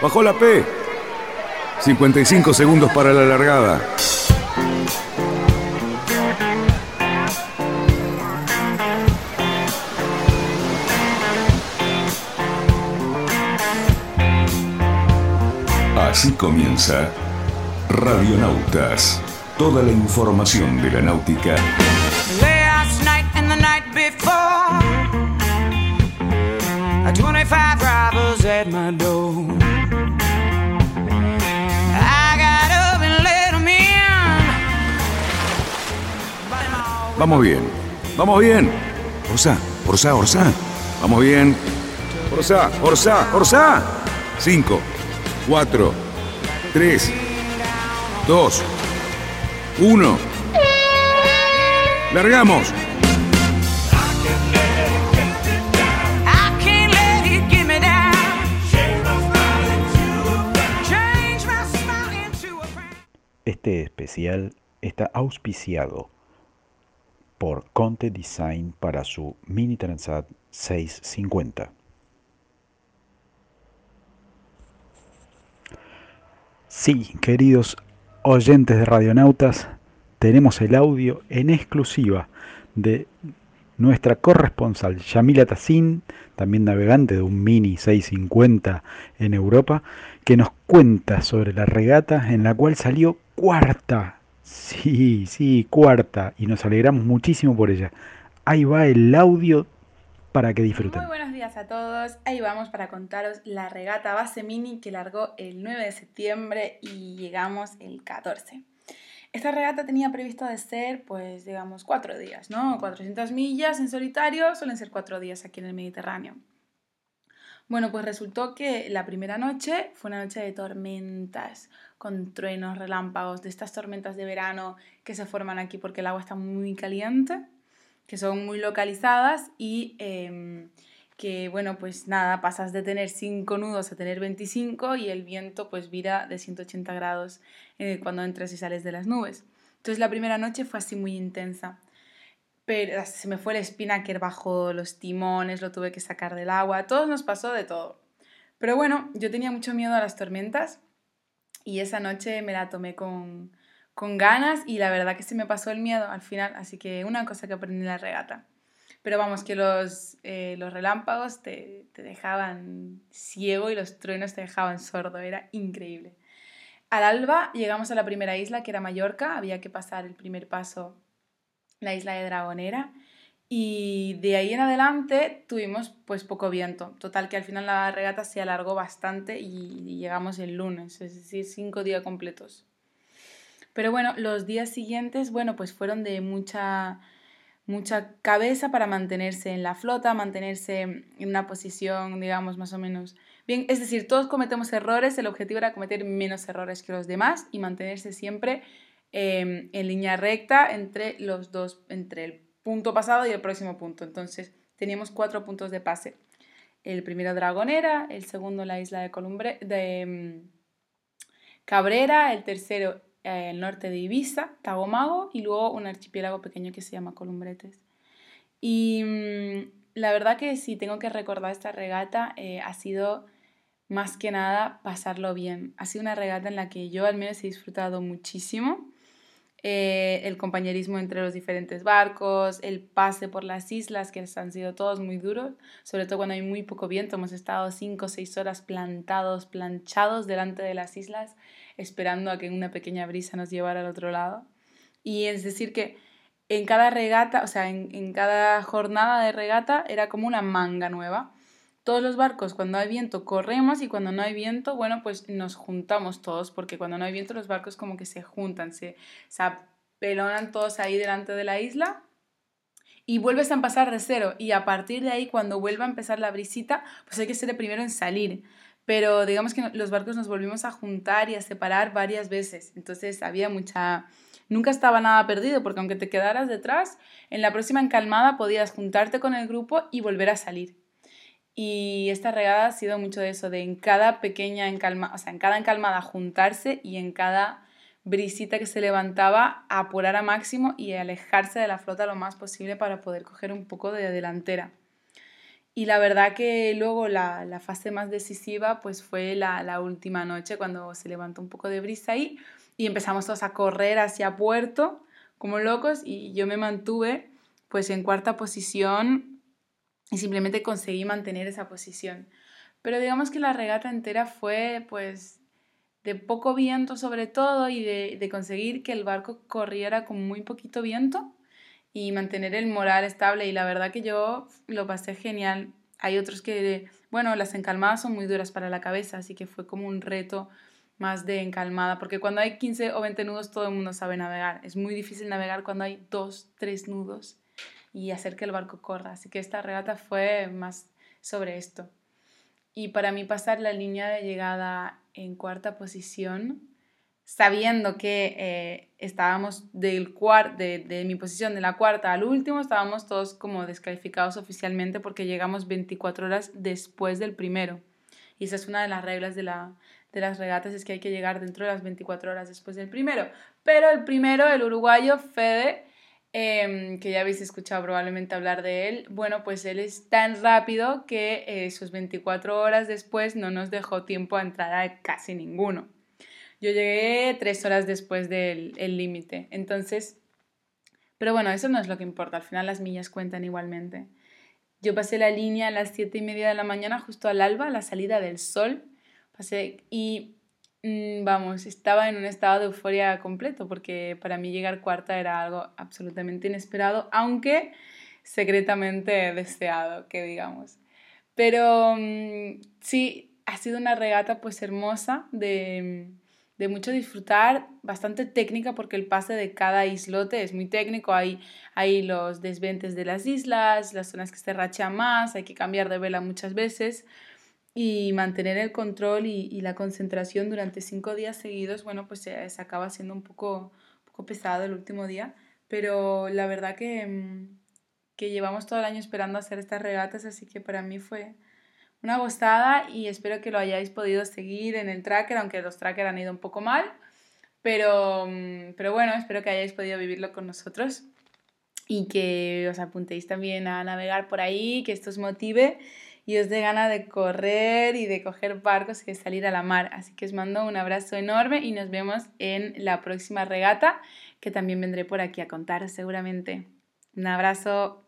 Bajó la P. 55 segundos para la largada. Así comienza Radionautas. Toda la información de la náutica. Last night and the night before, 25 robbers at my door. Vamos bien. Vamos bien. Orsá, Orsá, Orsá. Vamos bien. Orsá, Orsá, Orsá. 5, 4, 3, 2, 1. Largamos. Este especial está auspiciado por Conte Design para su Mini Transat 650. Sí, queridos oyentes de Radionautas, tenemos el audio en exclusiva de nuestra corresponsal Yamila Tassin, también navegante de un Mini 650 en Europa, que nos cuenta sobre la regata en la cual salió cuarta. Sí, sí, cuarta. Y nos alegramos muchísimo por ella. Ahí va el audio para que disfruten. Muy buenos días a todos. Ahí vamos para contaros la regata base mini que largó el 9 de septiembre y llegamos el 14. Esta regata tenía previsto de ser, pues, digamos, cuatro días, ¿no? 400 millas en solitario suelen ser cuatro días aquí en el Mediterráneo. Bueno, pues resultó que la primera noche fue una noche de tormentas, con truenos, relámpagos, de estas tormentas de verano que se forman aquí porque el agua está muy caliente, que son muy localizadas y em, que, bueno, pues nada, pasas de tener 5 nudos a tener 25 y el viento pues vira de 180 grados eh, cuando entras y sales de las nubes. Entonces la primera noche fue así muy intensa pero se me fue el spinnaker bajo los timones, lo tuve que sacar del agua, a todos nos pasó de todo. Pero bueno, yo tenía mucho miedo a las tormentas y esa noche me la tomé con, con ganas y la verdad que se me pasó el miedo al final, así que una cosa que aprendí en la regata. Pero vamos, que los, eh, los relámpagos te, te dejaban ciego y los truenos te dejaban sordo, era increíble. Al alba llegamos a la primera isla, que era Mallorca, había que pasar el primer paso la isla de Dragonera. Y de ahí en adelante tuvimos pues poco viento. Total que al final la regata se alargó bastante y llegamos el lunes, es decir, cinco días completos. Pero bueno, los días siguientes, bueno, pues fueron de mucha, mucha cabeza para mantenerse en la flota, mantenerse en una posición, digamos, más o menos bien. Es decir, todos cometemos errores, el objetivo era cometer menos errores que los demás y mantenerse siempre eh, en línea recta entre los dos, entre el punto pasado y el próximo punto. Entonces teníamos cuatro puntos de pase. El primero Dragonera, el segundo la isla de, Columbre, de mm, Cabrera, el tercero eh, el norte de Ibiza, Tagomago y luego un archipiélago pequeño que se llama Columbretes. Y mm, la verdad que si tengo que recordar esta regata eh, ha sido más que nada pasarlo bien. Ha sido una regata en la que yo al menos he disfrutado muchísimo. Eh, el compañerismo entre los diferentes barcos, el pase por las islas, que han sido todos muy duros, sobre todo cuando hay muy poco viento. Hemos estado 5 o 6 horas plantados, planchados delante de las islas, esperando a que una pequeña brisa nos llevara al otro lado. Y es decir que en cada regata, o sea, en, en cada jornada de regata era como una manga nueva todos los barcos cuando hay viento corremos y cuando no hay viento, bueno, pues nos juntamos todos, porque cuando no hay viento los barcos como que se juntan, se, se apelonan todos ahí delante de la isla y vuelves a empezar de cero y a partir de ahí cuando vuelva a empezar la brisita, pues hay que ser el primero en salir. Pero digamos que los barcos nos volvimos a juntar y a separar varias veces, entonces había mucha... Nunca estaba nada perdido, porque aunque te quedaras detrás, en la próxima encalmada podías juntarte con el grupo y volver a salir. Y esta regada ha sido mucho de eso, de en cada pequeña encalmada, o sea, en cada encalmada juntarse y en cada brisita que se levantaba apurar a máximo y alejarse de la flota lo más posible para poder coger un poco de delantera. Y la verdad que luego la, la fase más decisiva pues fue la, la, última noche cuando se levantó un poco de brisa ahí y empezamos todos a correr hacia puerto como locos y yo me mantuve pues en cuarta posición y simplemente conseguí mantener esa posición. Pero digamos que la regata entera fue pues de poco viento sobre todo y de, conseguir que el barco corriera con muy poquito viento y mantener el moral estable y la verdad que yo lo pasé genial. Hay otros que, bueno, las encalmadas son muy duras para la cabeza, así que fue como un reto más de encalmada, porque cuando hay 15 o 20 nudos todo el mundo sabe navegar. Es muy difícil navegar cuando hay dos, tres nudos y hacer que el barco corra. Así que esta regata fue más sobre esto. Y para mí pasar la línea de llegada en cuarta posición sabiendo que eh, estábamos del cuar de, de, mi posición de la cuarta al último, estábamos todos como descalificados oficialmente porque llegamos 24 horas después del primero. Y esa es una de las reglas de, la, de las regatas, es que hay que llegar dentro de las 24 horas después del primero. Pero el primero, el uruguayo Fede, eh, que ya habéis escuchado probablemente hablar de él, bueno, pues él es tan rápido que eh, sus 24 horas después no nos dejó tiempo a entrar a casi ninguno. Yo llegué tres horas después del límite. Entonces, pero bueno, eso no es lo que importa. Al final las millas cuentan igualmente. Yo pasé la línea a las siete y media de la mañana, justo al alba, a la salida del sol. Pasé y, vamos, estaba en un estado de euforia completo, porque para mí llegar cuarta era algo absolutamente inesperado, aunque secretamente deseado, que digamos. Pero mmm, sí, ha sido una regata pues hermosa de de mucho disfrutar, bastante técnica porque el pase de cada islote es muy técnico, hay, hay los desventes de las islas, las zonas que se rachean más, hay que cambiar de vela muchas veces y mantener el control y, y la concentración durante cinco días seguidos, bueno, pues se, acaba siendo un poco, un poco pesado el último día, pero la verdad que, mm, que llevamos todo el año esperando hacer estas regatas, así que para mí fue, una gozada y espero que lo hayáis podido seguir en el tracker, aunque los trackers han ido un poco mal. Pero, mm, pero bueno, espero que hayáis podido vivirlo con nosotros y que os apuntéis también a navegar por ahí, que esto os motive y os dé gana de correr y de coger barcos y de salir a la mar. Así que os mando un abrazo enorme y nos vemos en la próxima regata, que también vendré por aquí a contar seguramente. Un abrazo.